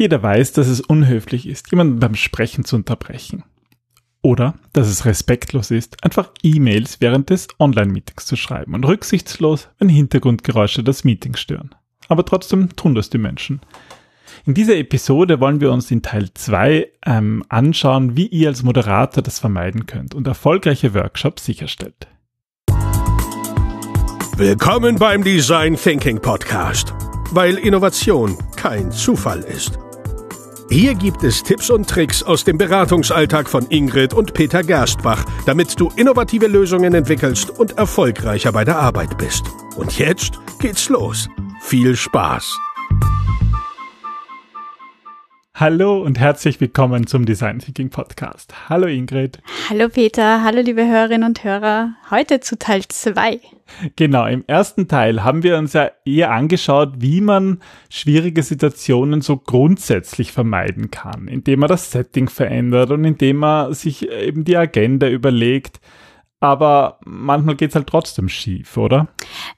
Jeder weiß, dass es unhöflich ist, jemanden beim Sprechen zu unterbrechen. Oder dass es respektlos ist, einfach E-Mails während des Online-Meetings zu schreiben und rücksichtslos, wenn Hintergrundgeräusche das Meeting stören. Aber trotzdem tun das die Menschen. In dieser Episode wollen wir uns in Teil 2 ähm, anschauen, wie ihr als Moderator das vermeiden könnt und erfolgreiche Workshops sicherstellt. Willkommen beim Design Thinking Podcast, weil Innovation kein Zufall ist. Hier gibt es Tipps und Tricks aus dem Beratungsalltag von Ingrid und Peter Gerstbach, damit du innovative Lösungen entwickelst und erfolgreicher bei der Arbeit bist. Und jetzt geht's los. Viel Spaß! Hallo und herzlich willkommen zum Design Thinking Podcast. Hallo Ingrid. Hallo Peter, hallo liebe Hörerinnen und Hörer. Heute zu Teil 2. Genau, im ersten Teil haben wir uns ja eher angeschaut, wie man schwierige Situationen so grundsätzlich vermeiden kann, indem man das Setting verändert und indem man sich eben die Agenda überlegt. Aber manchmal geht's halt trotzdem schief, oder?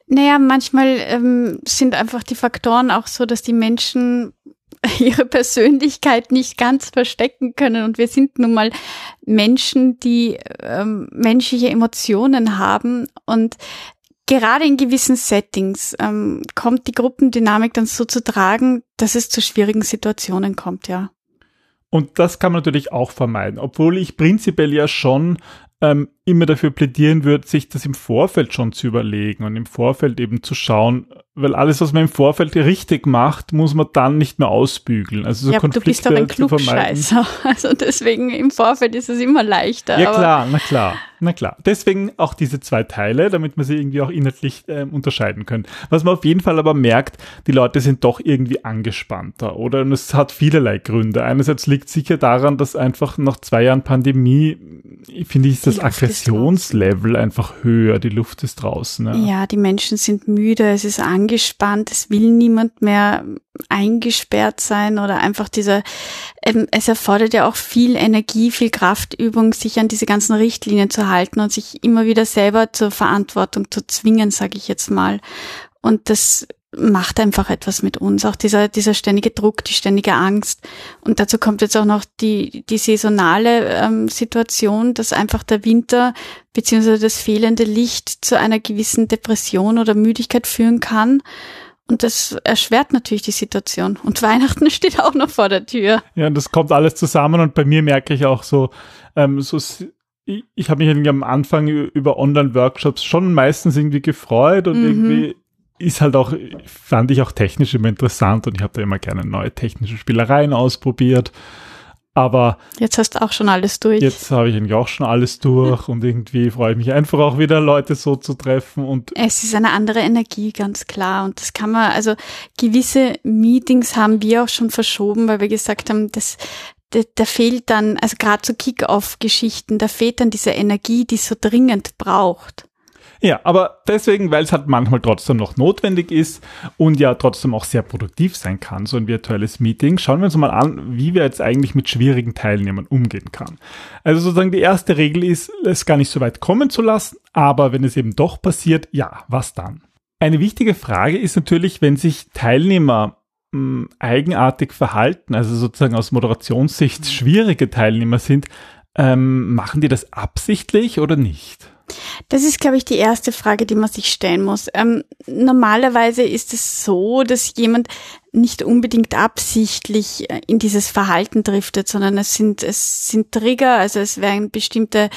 Naja, manchmal ähm, sind einfach die Faktoren auch so, dass die Menschen ihre Persönlichkeit nicht ganz verstecken können. Und wir sind nun mal Menschen, die ähm, menschliche Emotionen haben. Und gerade in gewissen Settings ähm, kommt die Gruppendynamik dann so zu tragen, dass es zu schwierigen Situationen kommt, ja. Und das kann man natürlich auch vermeiden, obwohl ich prinzipiell ja schon ähm, immer dafür plädieren würde, sich das im Vorfeld schon zu überlegen und im Vorfeld eben zu schauen, weil alles, was man im Vorfeld richtig macht, muss man dann nicht mehr ausbügeln. Also so ja, Konflikte du bist doch ein Klugscheißer. Also deswegen im Vorfeld ist es immer leichter. Ja klar, na klar, na klar. Deswegen auch diese zwei Teile, damit man sie irgendwie auch inhaltlich äh, unterscheiden können. Was man auf jeden Fall aber merkt, die Leute sind doch irgendwie angespannter, oder? Und es hat vielerlei Gründe. Einerseits liegt sicher daran, dass einfach nach zwei Jahren Pandemie, finde ich, ist das Aggressionslevel einfach höher. Die Luft ist draußen. Ja. ja, die Menschen sind müde, es ist angespannt angespannt, es will niemand mehr eingesperrt sein oder einfach dieser, ähm, es erfordert ja auch viel Energie, viel Kraftübung, sich an diese ganzen Richtlinien zu halten und sich immer wieder selber zur Verantwortung zu zwingen, sage ich jetzt mal. Und das macht einfach etwas mit uns. Auch dieser, dieser ständige Druck, die ständige Angst. Und dazu kommt jetzt auch noch die, die saisonale ähm, Situation, dass einfach der Winter beziehungsweise das fehlende Licht zu einer gewissen Depression oder Müdigkeit führen kann. Und das erschwert natürlich die Situation. Und Weihnachten steht auch noch vor der Tür. Ja, das kommt alles zusammen und bei mir merke ich auch so, ähm, so ich, ich habe mich irgendwie am Anfang über Online-Workshops schon meistens irgendwie gefreut und mhm. irgendwie ist halt auch, fand ich auch technisch immer interessant und ich habe da immer gerne neue technische Spielereien ausprobiert. Aber jetzt hast du auch schon alles durch. Jetzt habe ich eigentlich auch schon alles durch und irgendwie freue ich mich einfach auch wieder, Leute so zu treffen und. Es ist eine andere Energie, ganz klar. Und das kann man, also gewisse Meetings haben wir auch schon verschoben, weil wir gesagt haben, das, da, da fehlt dann, also gerade so Kick-Off-Geschichten, da fehlt dann diese Energie, die es so dringend braucht. Ja, aber deswegen, weil es halt manchmal trotzdem noch notwendig ist und ja trotzdem auch sehr produktiv sein kann, so ein virtuelles Meeting, schauen wir uns mal an, wie wir jetzt eigentlich mit schwierigen Teilnehmern umgehen kann. Also sozusagen die erste Regel ist, es gar nicht so weit kommen zu lassen, aber wenn es eben doch passiert, ja, was dann? Eine wichtige Frage ist natürlich, wenn sich Teilnehmer hm, eigenartig verhalten, also sozusagen aus Moderationssicht schwierige Teilnehmer sind, ähm, machen die das absichtlich oder nicht? Das ist, glaube ich, die erste Frage, die man sich stellen muss. Ähm, normalerweise ist es so, dass jemand nicht unbedingt absichtlich äh, in dieses Verhalten driftet, sondern es sind, es sind Trigger, also es werden bestimmte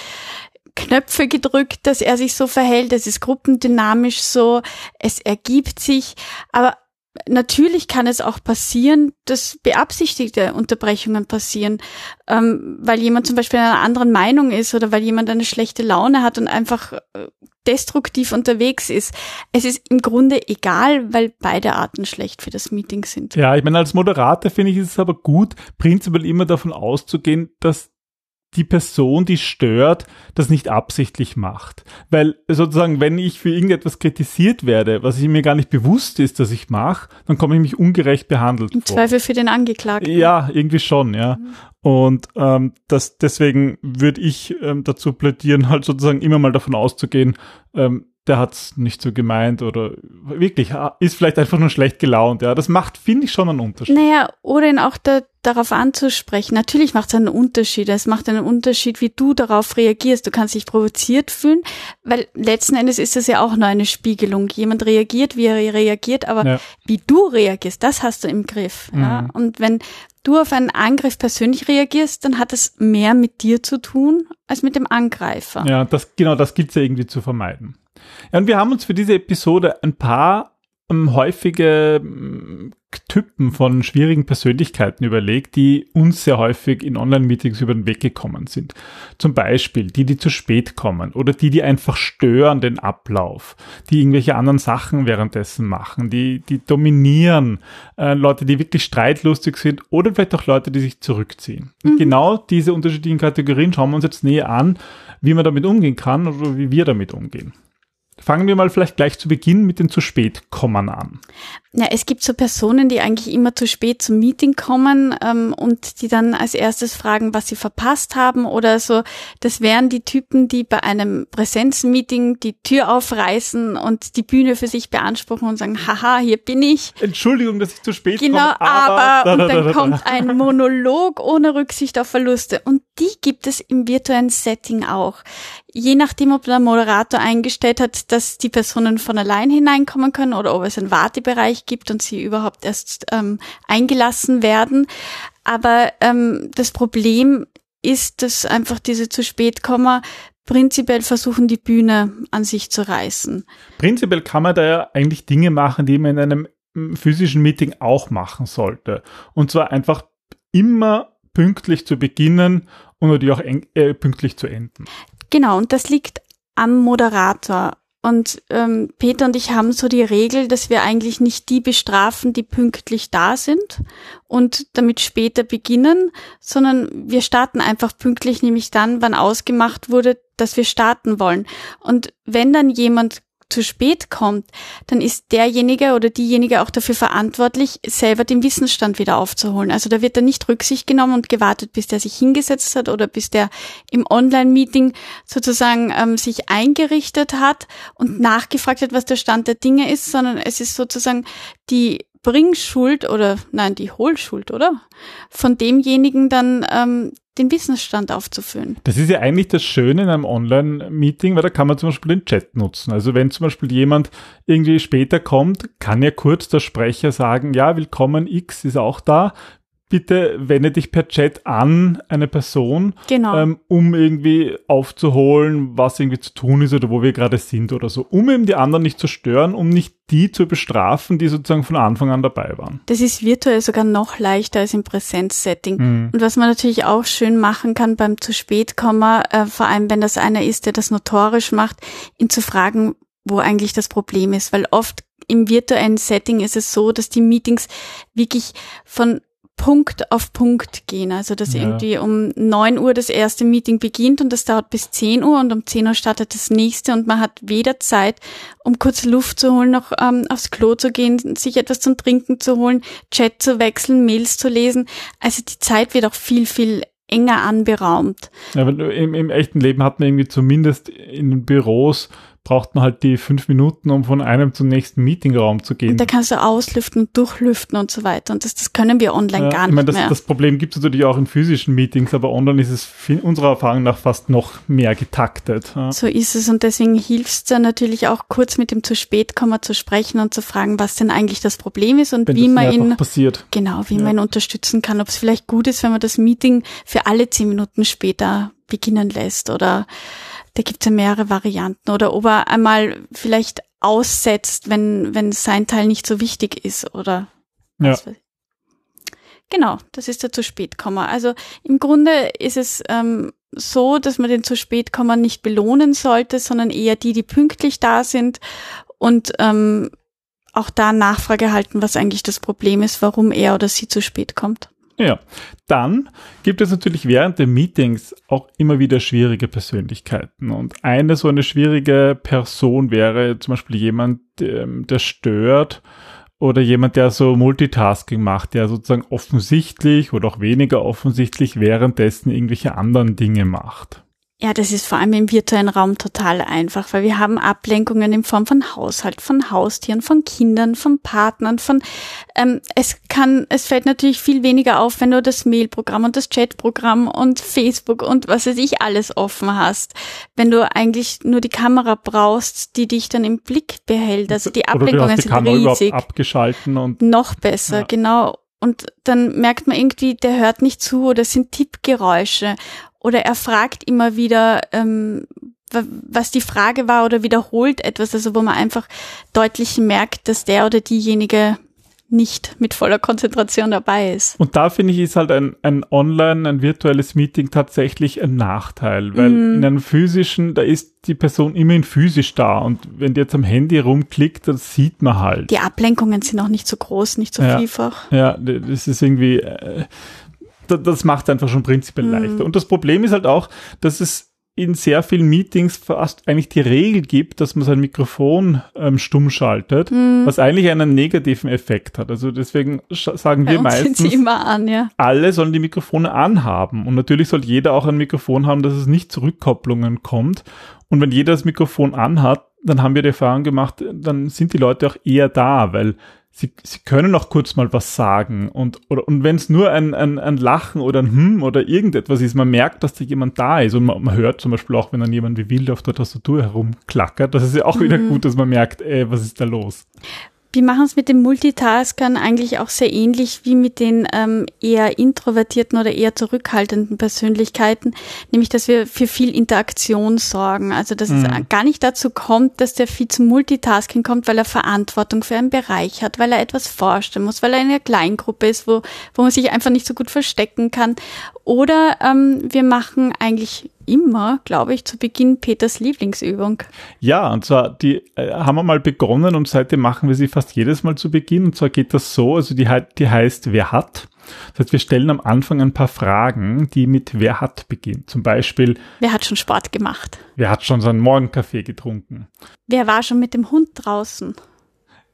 Knöpfe gedrückt, dass er sich so verhält. Es ist gruppendynamisch so. Es ergibt sich. Aber Natürlich kann es auch passieren, dass beabsichtigte Unterbrechungen passieren, ähm, weil jemand zum Beispiel einer anderen Meinung ist oder weil jemand eine schlechte Laune hat und einfach äh, destruktiv unterwegs ist. Es ist im Grunde egal, weil beide Arten schlecht für das Meeting sind. Ja, ich meine, als Moderator finde ich es aber gut, prinzipiell immer davon auszugehen, dass die Person, die stört, das nicht absichtlich macht. Weil sozusagen, wenn ich für irgendetwas kritisiert werde, was ich mir gar nicht bewusst ist, dass ich mache, dann komme ich mich ungerecht behandelt Im vor. Zweifel für den Angeklagten. Ja, irgendwie schon, ja. Mhm. Und ähm, das, deswegen würde ich ähm, dazu plädieren, halt sozusagen immer mal davon auszugehen, ähm, der hat's nicht so gemeint oder wirklich ist vielleicht einfach nur schlecht gelaunt. Ja, das macht, finde ich, schon einen Unterschied. Naja, oder ihn auch da, darauf anzusprechen. Natürlich macht es einen Unterschied. Es macht einen Unterschied, wie du darauf reagierst. Du kannst dich provoziert fühlen, weil letzten Endes ist das ja auch nur eine Spiegelung. Jemand reagiert, wie er reagiert, aber ja. wie du reagierst, das hast du im Griff. Mhm. Ja? Und wenn du auf einen Angriff persönlich reagierst, dann hat es mehr mit dir zu tun als mit dem Angreifer. Ja, das, genau, das gilt ja irgendwie zu vermeiden. Ja, und wir haben uns für diese Episode ein paar ähm, häufige ähm, Typen von schwierigen Persönlichkeiten überlegt, die uns sehr häufig in Online-Meetings über den Weg gekommen sind. Zum Beispiel die, die zu spät kommen oder die, die einfach stören den Ablauf, die irgendwelche anderen Sachen währenddessen machen, die, die dominieren, äh, Leute, die wirklich streitlustig sind oder vielleicht auch Leute, die sich zurückziehen. Mhm. Genau diese unterschiedlichen Kategorien schauen wir uns jetzt näher an, wie man damit umgehen kann oder wie wir damit umgehen. Fangen wir mal vielleicht gleich zu Beginn mit den zu spät kommen an. Ja, es gibt so Personen, die eigentlich immer zu spät zum Meeting kommen ähm, und die dann als erstes fragen, was sie verpasst haben oder so. Das wären die Typen, die bei einem Präsenzmeeting die Tür aufreißen und die Bühne für sich beanspruchen und sagen, haha, hier bin ich. Entschuldigung, dass ich zu spät genau, komme. Genau, aber, aber und dann kommt ein Monolog ohne Rücksicht auf Verluste. Und die gibt es im virtuellen Setting auch. Je nachdem, ob der Moderator eingestellt hat, dass die Personen von allein hineinkommen können oder ob es einen Wartebereich gibt und sie überhaupt erst ähm, eingelassen werden. Aber ähm, das Problem ist, dass einfach diese zu spät kommen prinzipiell versuchen, die Bühne an sich zu reißen. Prinzipiell kann man da ja eigentlich Dinge machen, die man in einem physischen Meeting auch machen sollte. Und zwar einfach immer pünktlich zu beginnen und natürlich auch äh, pünktlich zu enden. Genau, und das liegt am Moderator. Und ähm, Peter und ich haben so die Regel, dass wir eigentlich nicht die bestrafen, die pünktlich da sind und damit später beginnen, sondern wir starten einfach pünktlich, nämlich dann, wann ausgemacht wurde, dass wir starten wollen. Und wenn dann jemand zu spät kommt, dann ist derjenige oder diejenige auch dafür verantwortlich, selber den Wissensstand wieder aufzuholen. Also da wird dann nicht Rücksicht genommen und gewartet, bis der sich hingesetzt hat oder bis der im Online-Meeting sozusagen ähm, sich eingerichtet hat und nachgefragt hat, was der Stand der Dinge ist, sondern es ist sozusagen die Bringschuld oder nein, die Hohlschuld, oder? Von demjenigen dann, ähm, den Wissensstand aufzufüllen. Das ist ja eigentlich das Schöne in einem Online-Meeting, weil da kann man zum Beispiel den Chat nutzen. Also wenn zum Beispiel jemand irgendwie später kommt, kann ja kurz der Sprecher sagen, ja, willkommen, X ist auch da bitte wende dich per Chat an eine Person, genau. ähm, um irgendwie aufzuholen, was irgendwie zu tun ist oder wo wir gerade sind oder so, um eben die anderen nicht zu stören, um nicht die zu bestrafen, die sozusagen von Anfang an dabei waren. Das ist virtuell sogar noch leichter als im Präsenzsetting. Mhm. Und was man natürlich auch schön machen kann beim zu spät kommen, äh, vor allem wenn das einer ist, der das notorisch macht, ihn zu fragen, wo eigentlich das Problem ist, weil oft im virtuellen Setting ist es so, dass die Meetings wirklich von Punkt auf Punkt gehen. Also dass ja. irgendwie um neun Uhr das erste Meeting beginnt und das dauert bis zehn Uhr und um zehn Uhr startet das nächste und man hat weder Zeit, um kurz Luft zu holen, noch ähm, aufs Klo zu gehen, sich etwas zum Trinken zu holen, Chat zu wechseln, Mails zu lesen. Also die Zeit wird auch viel, viel enger anberaumt. Ja, aber im, im echten Leben hat man irgendwie zumindest in den Büros braucht man halt die fünf Minuten, um von einem zum nächsten Meetingraum zu gehen. Und da kannst du auslüften durchlüften und so weiter. Und das, das können wir online ja, gar nicht ich meine, das, mehr. Das Problem gibt es natürlich auch in physischen Meetings, aber online ist es unserer Erfahrung nach fast noch mehr getaktet. Ja. So ist es und deswegen hilft es dann natürlich auch kurz mit dem zu spät kommen zu sprechen und zu fragen, was denn eigentlich das Problem ist und wenn wie man ihn passiert. genau, wie ja. man ihn unterstützen kann. Ob es vielleicht gut ist, wenn man das Meeting für alle zehn Minuten später beginnen lässt oder da gibt es ja mehrere Varianten. Oder ob er einmal vielleicht aussetzt, wenn, wenn sein Teil nicht so wichtig ist oder ja. Genau, das ist der zu spät Komma. Also im Grunde ist es ähm, so, dass man den zu spät nicht belohnen sollte, sondern eher die, die pünktlich da sind und ähm, auch da Nachfrage halten, was eigentlich das Problem ist, warum er oder sie zu spät kommt. Ja, dann gibt es natürlich während der Meetings auch immer wieder schwierige Persönlichkeiten. Und eine so eine schwierige Person wäre zum Beispiel jemand, der stört oder jemand, der so Multitasking macht, der sozusagen offensichtlich oder auch weniger offensichtlich währenddessen irgendwelche anderen Dinge macht. Ja, das ist vor allem im virtuellen Raum total einfach, weil wir haben Ablenkungen in Form von Haushalt, von Haustieren, von Kindern, von Partnern, von ähm, es kann, es fällt natürlich viel weniger auf, wenn du das Mailprogramm und das Chatprogramm und Facebook und was weiß ich alles offen hast. Wenn du eigentlich nur die Kamera brauchst, die dich dann im Blick behält. Also die Ablenkungen sind Kamera riesig. abgeschalten und noch besser, ja. genau. Und dann merkt man irgendwie, der hört nicht zu oder es sind Tippgeräusche oder er fragt immer wieder, ähm, was die Frage war oder wiederholt etwas, also wo man einfach deutlich merkt, dass der oder diejenige nicht mit voller Konzentration dabei ist. Und da finde ich, ist halt ein, ein Online, ein virtuelles Meeting tatsächlich ein Nachteil, weil mm. in einem physischen, da ist die Person immerhin physisch da und wenn die jetzt am Handy rumklickt, dann sieht man halt. Die Ablenkungen sind auch nicht so groß, nicht so ja. vielfach. Ja, das ist irgendwie, äh, das macht einfach schon prinzipiell mhm. leichter. Und das Problem ist halt auch, dass es in sehr vielen Meetings fast eigentlich die Regel gibt, dass man sein Mikrofon ähm, stumm schaltet, mhm. was eigentlich einen negativen Effekt hat. Also deswegen sagen wir meistens, an, ja. alle sollen die Mikrofone anhaben. Und natürlich soll jeder auch ein Mikrofon haben, dass es nicht zu Rückkopplungen kommt. Und wenn jeder das Mikrofon anhat, dann haben wir die Erfahrung gemacht, dann sind die Leute auch eher da, weil sie, sie können auch kurz mal was sagen und, oder, und wenn es nur ein, ein, ein Lachen oder ein Hm oder irgendetwas ist, man merkt, dass da jemand da ist und man, man hört zum Beispiel auch, wenn dann jemand wie wild auf der Tastatur herumklackert, das ist ja auch mhm. wieder gut, dass man merkt, ey, was ist da los? Wir machen es mit den Multitaskern eigentlich auch sehr ähnlich wie mit den ähm, eher introvertierten oder eher zurückhaltenden Persönlichkeiten, nämlich dass wir für viel Interaktion sorgen. Also dass mhm. es gar nicht dazu kommt, dass der viel zum Multitasking kommt, weil er Verantwortung für einen Bereich hat, weil er etwas vorstellen muss, weil er in einer Kleingruppe ist, wo, wo man sich einfach nicht so gut verstecken kann. Oder ähm, wir machen eigentlich immer, glaube ich, zu Beginn Peters Lieblingsübung. Ja, und zwar, die äh, haben wir mal begonnen und seitdem machen wir sie fast jedes Mal zu Beginn. Und zwar geht das so, also die, die heißt Wer hat? Das heißt, wir stellen am Anfang ein paar Fragen, die mit Wer hat beginnen. Zum Beispiel. Wer hat schon Sport gemacht? Wer hat schon seinen Morgenkaffee getrunken? Wer war schon mit dem Hund draußen?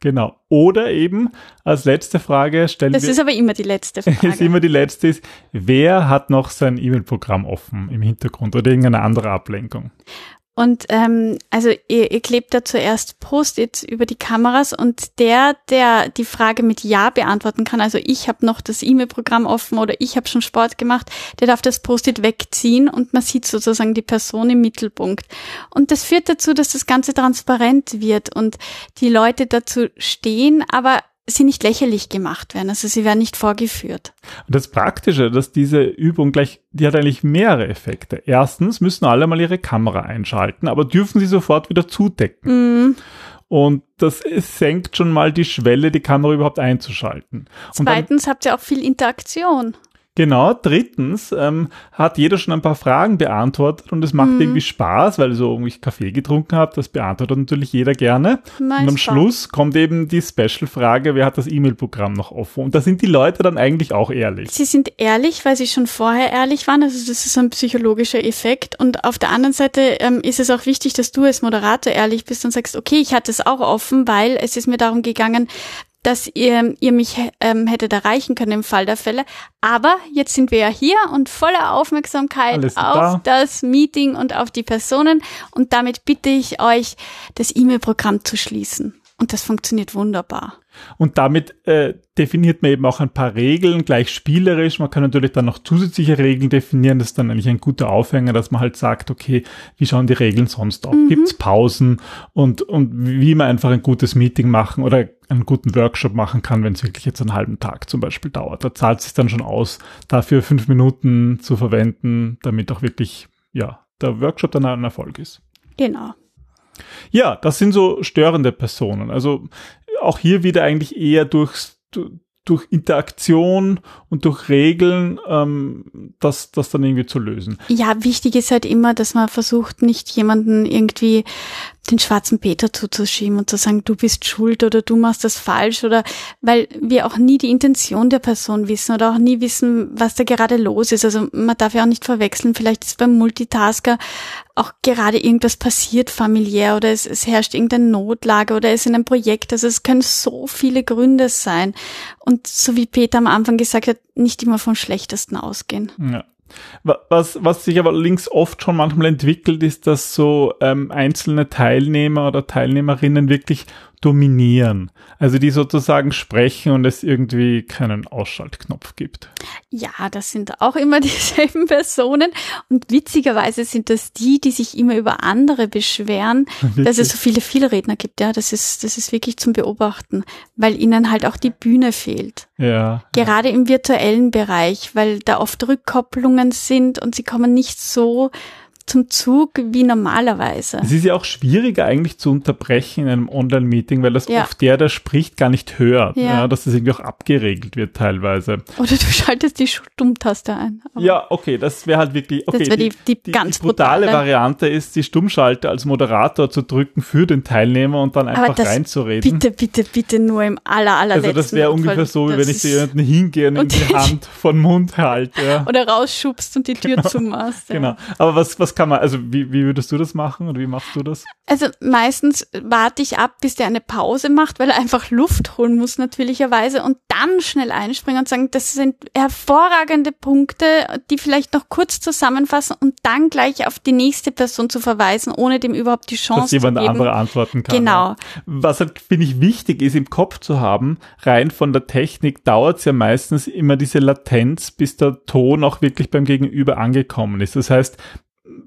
Genau. Oder eben als letzte Frage stellen das wir. Das ist aber immer die letzte Frage. ist immer die letzte ist, wer hat noch sein E-Mail-Programm offen im Hintergrund oder irgendeine andere Ablenkung? Und ähm, also ihr, ihr klebt da zuerst Post-its über die Kameras und der, der die Frage mit Ja beantworten kann, also ich habe noch das E-Mail-Programm offen oder ich habe schon Sport gemacht, der darf das Post-it wegziehen und man sieht sozusagen die Person im Mittelpunkt. Und das führt dazu, dass das Ganze transparent wird und die Leute dazu stehen, aber sie nicht lächerlich gemacht werden. Also sie werden nicht vorgeführt. Und das Praktische, dass diese Übung gleich, die hat eigentlich mehrere Effekte. Erstens müssen alle mal ihre Kamera einschalten, aber dürfen sie sofort wieder zudecken. Mm. Und das senkt schon mal die Schwelle, die Kamera überhaupt einzuschalten. Zweitens habt ihr auch viel Interaktion. Genau, drittens ähm, hat jeder schon ein paar Fragen beantwortet und es macht mhm. irgendwie Spaß, weil so irgendwie Kaffee getrunken habe, das beantwortet natürlich jeder gerne. Mein und am. Schluss kommt eben die Special-Frage, wer hat das E-Mail-Programm noch offen? Und da sind die Leute dann eigentlich auch ehrlich. Sie sind ehrlich, weil sie schon vorher ehrlich waren, also das ist ein psychologischer Effekt. Und auf der anderen Seite ähm, ist es auch wichtig, dass du als Moderator ehrlich bist und sagst, okay, ich hatte es auch offen, weil es ist mir darum gegangen, dass ihr, ihr mich ähm, hättet erreichen können im Fall der Fälle. Aber jetzt sind wir ja hier und voller Aufmerksamkeit auf da. das Meeting und auf die Personen. Und damit bitte ich euch, das E-Mail-Programm zu schließen. Und das funktioniert wunderbar. Und damit äh, definiert man eben auch ein paar Regeln, gleich spielerisch. Man kann natürlich dann noch zusätzliche Regeln definieren. Das ist dann eigentlich ein guter Aufhänger, dass man halt sagt, okay, wie schauen die Regeln sonst aus? Mhm. Gibt's Pausen und, und wie man einfach ein gutes Meeting machen oder einen guten Workshop machen kann, wenn es wirklich jetzt einen halben Tag zum Beispiel dauert. Da zahlt es sich dann schon aus, dafür fünf Minuten zu verwenden, damit auch wirklich, ja, der Workshop dann ein Erfolg ist. Genau. Ja, das sind so störende Personen. Also auch hier wieder eigentlich eher durchs, durch Interaktion und durch Regeln ähm, das, das dann irgendwie zu lösen. Ja, wichtig ist halt immer, dass man versucht, nicht jemanden irgendwie den schwarzen Peter zuzuschieben und zu sagen, du bist schuld oder du machst das falsch oder weil wir auch nie die Intention der Person wissen oder auch nie wissen, was da gerade los ist. Also man darf ja auch nicht verwechseln, vielleicht ist beim Multitasker auch gerade irgendwas passiert familiär oder es, es herrscht irgendeine Notlage oder es ist in einem Projekt. Also es können so viele Gründe sein. Und so wie Peter am Anfang gesagt hat, nicht immer vom Schlechtesten ausgehen. Ja. Was, was sich aber links oft schon manchmal entwickelt, ist, dass so ähm, einzelne Teilnehmer oder Teilnehmerinnen wirklich dominieren. Also die sozusagen sprechen und es irgendwie keinen Ausschaltknopf gibt. Ja, das sind auch immer dieselben Personen. Und witzigerweise sind das die, die sich immer über andere beschweren, wirklich? dass es so viele Vielredner gibt. Ja, das ist, das ist wirklich zum Beobachten, weil ihnen halt auch die Bühne fehlt. Ja. Gerade im virtuellen Bereich, weil da oft Rückkopplungen sind und sie kommen nicht so zum Zug wie normalerweise. Es ist ja auch schwieriger eigentlich zu unterbrechen in einem Online-Meeting, weil das ja. oft der, der spricht, gar nicht hört, ja. ja. dass das irgendwie auch abgeregelt wird teilweise. Oder du schaltest die Stummtaste ein. ja, okay, das wäre halt wirklich, okay. Das wäre die, die, die, ganz die brutale, brutale Variante ist, die Stummschalter als Moderator zu drücken für den Teilnehmer und dann einfach reinzureden. Bitte, bitte, bitte nur im aller, allerletzten Also das wäre ungefähr so, wie wenn ich zu jemanden hingehe und, und die Hand von Mund halte. Ja. Oder rausschubst und die Tür genau. zumachst. Genau. Aber was, was kann man, also wie, wie würdest du das machen oder wie machst du das? Also meistens warte ich ab, bis der eine Pause macht, weil er einfach Luft holen muss natürlicherweise und dann schnell einspringen und sagen, das sind hervorragende Punkte, die vielleicht noch kurz zusammenfassen und dann gleich auf die nächste Person zu verweisen, ohne dem überhaupt die Chance Dass jemand zu geben. andere antworten kann. Genau. Ja. Was halt, finde ich, wichtig ist im Kopf zu haben, rein von der Technik dauert es ja meistens immer diese Latenz, bis der Ton auch wirklich beim Gegenüber angekommen ist. Das heißt,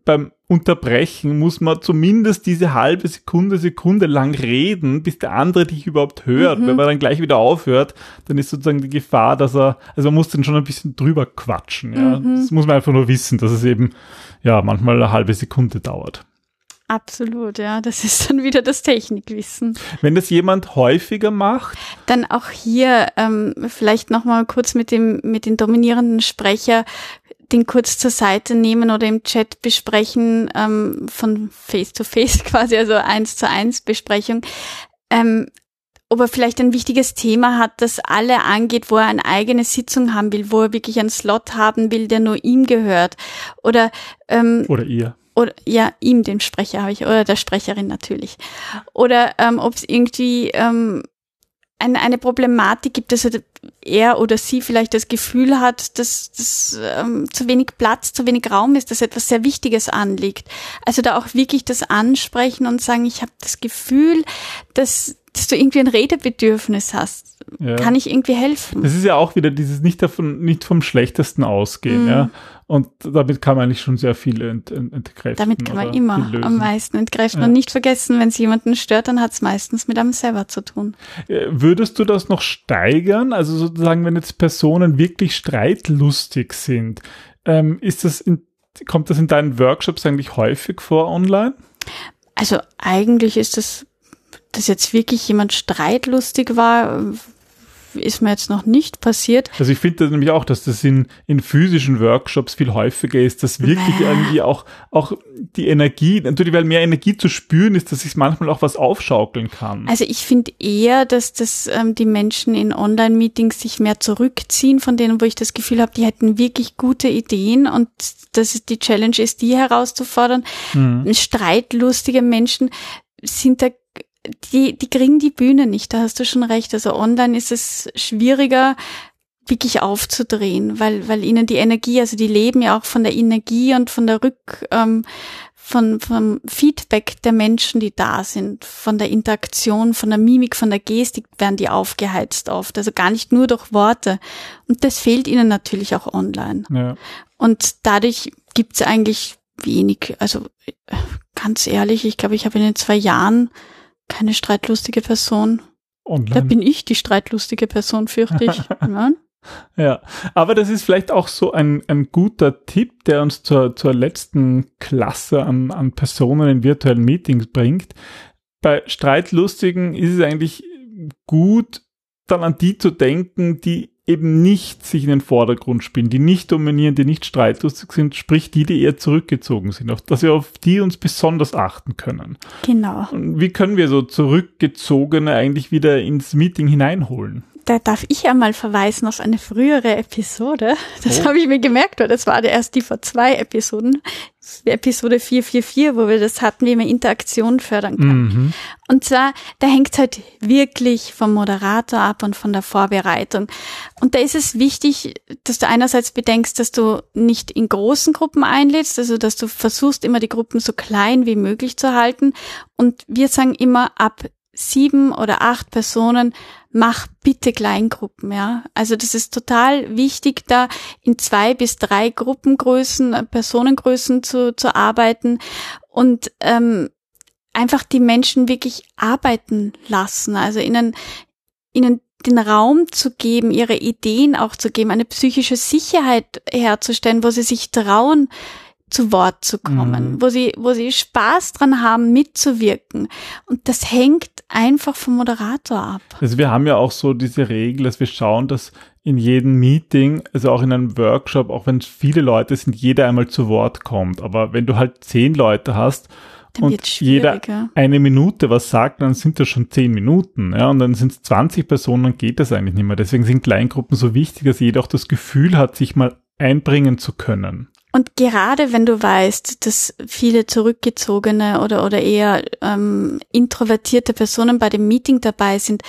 beim Unterbrechen muss man zumindest diese halbe Sekunde, Sekunde lang reden, bis der andere dich überhaupt hört. Mhm. Wenn man dann gleich wieder aufhört, dann ist sozusagen die Gefahr, dass er, also man muss dann schon ein bisschen drüber quatschen. Ja. Mhm. Das muss man einfach nur wissen, dass es eben, ja, manchmal eine halbe Sekunde dauert. Absolut, ja. Das ist dann wieder das Technikwissen. Wenn das jemand häufiger macht? Dann auch hier ähm, vielleicht nochmal kurz mit dem mit den dominierenden Sprecher den kurz zur Seite nehmen oder im Chat besprechen, ähm, von Face to Face quasi, also eins zu eins Besprechung. Ähm, ob er vielleicht ein wichtiges Thema hat, das alle angeht, wo er eine eigene Sitzung haben will, wo er wirklich einen Slot haben will, der nur ihm gehört. Oder ähm, oder ihr. Oder ja, ihm, dem Sprecher habe ich, oder der Sprecherin natürlich. Oder ähm, ob es irgendwie ähm, eine, eine Problematik gibt, dass er oder sie vielleicht das Gefühl hat, dass, dass ähm, zu wenig Platz, zu wenig Raum ist, dass etwas sehr Wichtiges anliegt. Also da auch wirklich das ansprechen und sagen, ich habe das Gefühl, dass, dass du irgendwie ein Redebedürfnis hast. Ja. Kann ich irgendwie helfen? Das ist ja auch wieder dieses nicht davon, nicht vom Schlechtesten ausgehen, mm. ja. Und damit kann man eigentlich schon sehr viel ent, ent, entkräften. Damit kann man immer am meisten entkräften. Ja. Und nicht vergessen, wenn es jemanden stört, dann hat es meistens mit einem selber zu tun. Äh, würdest du das noch steigern? Also sozusagen, wenn jetzt Personen wirklich streitlustig sind, ähm, ist das in, kommt das in deinen Workshops eigentlich häufig vor online? Also eigentlich ist das, dass jetzt wirklich jemand streitlustig war, ist mir jetzt noch nicht passiert. Also ich finde nämlich auch, dass das in, in physischen Workshops viel häufiger ist, dass wirklich irgendwie auch, auch die Energie, natürlich weil mehr Energie zu spüren ist, dass sich manchmal auch was aufschaukeln kann. Also ich finde eher, dass das ähm, die Menschen in Online-Meetings sich mehr zurückziehen, von denen, wo ich das Gefühl habe, die hätten wirklich gute Ideen und dass es die Challenge ist, die herauszufordern. Mhm. Streitlustige Menschen sind da die, die kriegen die Bühne nicht, da hast du schon recht. Also online ist es schwieriger, wirklich aufzudrehen, weil, weil ihnen die Energie, also die leben ja auch von der Energie und von der Rück, ähm, von, vom Feedback der Menschen, die da sind, von der Interaktion, von der Mimik, von der Gestik werden die aufgeheizt oft. Also gar nicht nur durch Worte. Und das fehlt ihnen natürlich auch online. Ja. Und dadurch gibt's eigentlich wenig, also ganz ehrlich, ich glaube, ich habe in den zwei Jahren keine streitlustige Person. Online. Da bin ich die streitlustige Person, fürchte ich. ja. Ja, aber das ist vielleicht auch so ein, ein guter Tipp, der uns zur, zur letzten Klasse an, an Personen in virtuellen Meetings bringt. Bei Streitlustigen ist es eigentlich gut, dann an die zu denken, die eben nicht sich in den Vordergrund spielen, die nicht dominieren, die nicht streitlustig sind, sprich die, die eher zurückgezogen sind, auf, dass wir auf die uns besonders achten können. Genau. Und wie können wir so zurückgezogene eigentlich wieder ins Meeting hineinholen? Da darf ich ja mal verweisen auf eine frühere Episode. Das Oh. habe ich mir gemerkt, weil das war erst die vor zwei Episoden. Episode 444, wo wir das hatten, wie man Interaktion fördern kann. Mhm. Und zwar, da hängt halt wirklich vom Moderator ab und von der Vorbereitung. Und da ist es wichtig, dass du einerseits bedenkst, dass du nicht in großen Gruppen einlädst, also dass du versuchst, immer die Gruppen so klein wie möglich zu halten. Und wir sagen immer, ab sieben oder acht Personen, mach bitte Kleingruppen, ja. Also das ist total wichtig, da in zwei bis drei Gruppengrößen, äh, Personengrößen zu, zu arbeiten und ähm, einfach die Menschen wirklich arbeiten lassen, also ihnen, ihnen den Raum zu geben, ihre Ideen auch zu geben, eine psychische Sicherheit herzustellen, wo sie sich trauen, zu Wort zu kommen, Mhm. wo sie, wo sie Spaß dran haben, mitzuwirken. Und das hängt einfach vom Moderator ab. Also wir haben ja auch so diese Regel, dass wir schauen, dass in jedem Meeting, also auch in einem Workshop, auch wenn es viele Leute sind, jeder einmal zu Wort kommt. Aber wenn du halt zehn Leute hast Dann und jeder eine Minute was sagt, dann sind das schon zehn Minuten. Ja, und dann sind es 20 Personen, dann geht das eigentlich nicht mehr. Deswegen sind Kleingruppen so wichtig, dass jeder auch das Gefühl hat, sich mal einbringen zu können. Und gerade wenn du weißt, dass viele zurückgezogene oder, oder eher ähm, introvertierte Personen bei dem Meeting dabei sind,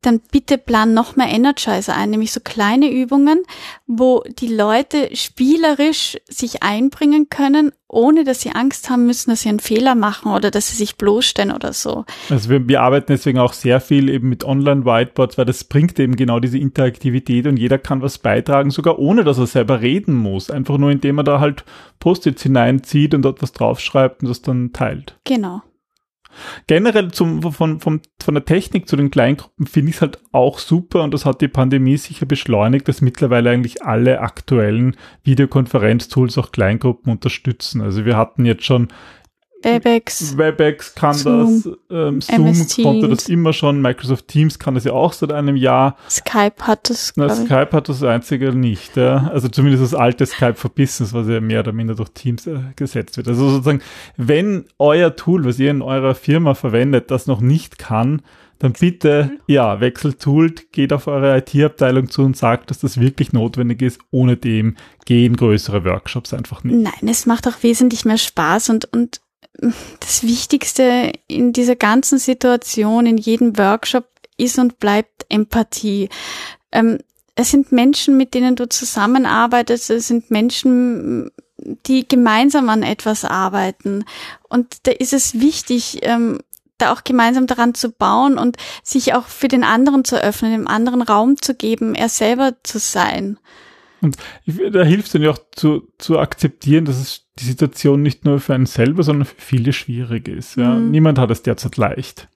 dann bitte plan noch mehr Energizer ein, nämlich so kleine Übungen, wo die Leute spielerisch sich einbringen können, ohne dass sie Angst haben müssen, dass sie einen Fehler machen oder dass sie sich bloßstellen oder so. Also wir, wir arbeiten deswegen auch sehr viel eben mit Online-Whiteboards, weil das bringt eben genau diese Interaktivität und jeder kann was beitragen, sogar ohne dass er selber reden muss. Einfach nur indem er da halt Post-its hineinzieht und dort was draufschreibt und das dann teilt. Genau. Generell zum, von, von, von der Technik zu den Kleingruppen finde ich es halt auch super und das hat die Pandemie sicher beschleunigt, dass mittlerweile eigentlich alle aktuellen Videokonferenztools auch Kleingruppen unterstützen. Also wir hatten jetzt schon Webex, WebEx kann Zoom, das, ähm, Zoom MS konnte das immer schon, Microsoft Teams kann das ja auch seit einem Jahr. Skype hat das, Na. Skype hat das einzige nicht, ja. Also zumindest das alte Skype for Business, was ja mehr oder minder durch Teams äh, gesetzt wird. Also sozusagen, wenn euer Tool, was ihr in eurer Firma verwendet, das noch nicht kann, dann bitte, ja, wechselt Tool, geht auf eure IT-Abteilung zu und sagt, dass das wirklich notwendig ist. Ohne dem gehen größere Workshops einfach nicht. Nein, es macht auch wesentlich mehr Spaß und, und das Wichtigste in dieser ganzen Situation, in jedem Workshop ist und bleibt Empathie. Ähm, es sind Menschen, mit denen du zusammenarbeitest, es sind Menschen, die gemeinsam an etwas arbeiten. Und da ist es wichtig, ähm, da auch gemeinsam daran zu bauen und sich auch für den anderen zu öffnen, dem anderen Raum zu geben, er selber zu sein. Und da hilft es dann ja auch zu, zu akzeptieren, dass es die Situation nicht nur für einen selber, sondern für viele schwierig ist. Ja. Mhm. Niemand hat es derzeit leicht.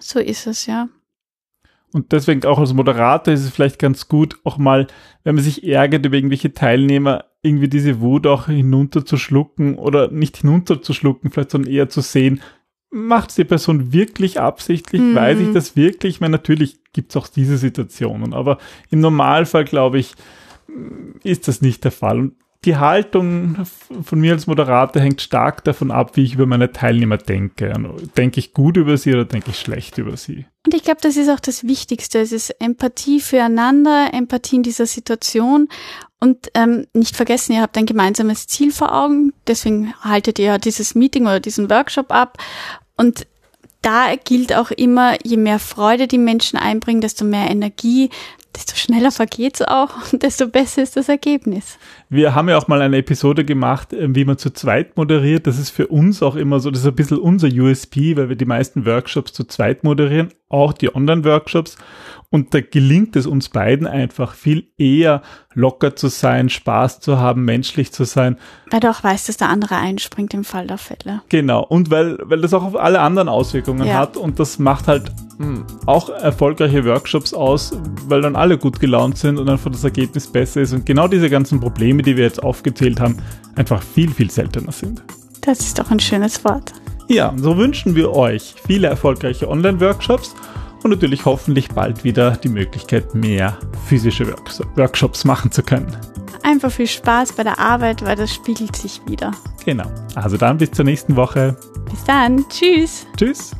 So ist es, ja. Und deswegen auch als Moderator ist es vielleicht ganz gut, auch mal, wenn man sich ärgert über irgendwelche Teilnehmer, irgendwie diese Wut auch hinunterzuschlucken oder nicht hinunterzuschlucken, vielleicht sondern eher zu sehen, macht die Person wirklich absichtlich? Mhm. Weiß ich das wirklich? Ich meine, natürlich gibt es auch diese Situationen, aber im Normalfall, glaube ich, ist das nicht der Fall. Und die Haltung von mir als Moderator hängt stark davon ab, wie ich über meine Teilnehmer denke. Denke ich gut über sie oder denke ich schlecht über sie? Und ich glaube, das ist auch das Wichtigste. Es ist Empathie füreinander, Empathie in dieser Situation. Und ähm, nicht vergessen, ihr habt ein gemeinsames Ziel vor Augen. Deswegen haltet ihr dieses Meeting oder diesen Workshop ab. Und da gilt auch immer, je mehr Freude die Menschen einbringen, desto mehr Energie, desto schneller vergeht's auch und desto besser ist das Ergebnis. Wir haben ja auch mal eine Episode gemacht, äh, wie man zu zweit moderiert. Das ist für uns auch immer so, das ist ein bisschen unser USP, weil wir die meisten Workshops zu zweit moderieren, auch die Online-Workshops. Und da gelingt es uns beiden einfach viel eher locker zu sein, Spaß zu haben, menschlich zu sein. Weil du auch weißt, dass der andere einspringt im Fall der Fälle. Genau. Und weil, weil das auch auf alle anderen Auswirkungen Ja. hat. Und das macht halt auch erfolgreiche Workshops aus, weil dann alle gut gelaunt sind und einfach das Ergebnis besser ist. Und genau diese ganzen Probleme, die wir jetzt aufgezählt haben, einfach viel, viel seltener sind. Das ist doch ein schönes Wort. Ja, so wünschen wir euch viele erfolgreiche Online-Workshops und natürlich hoffentlich bald wieder die Möglichkeit, mehr physische Works Workshops machen zu können. Einfach viel Spaß bei der Arbeit, weil das spiegelt sich wieder. Genau. Also dann bis zur nächsten Woche. Bis dann. Tschüss. Tschüss.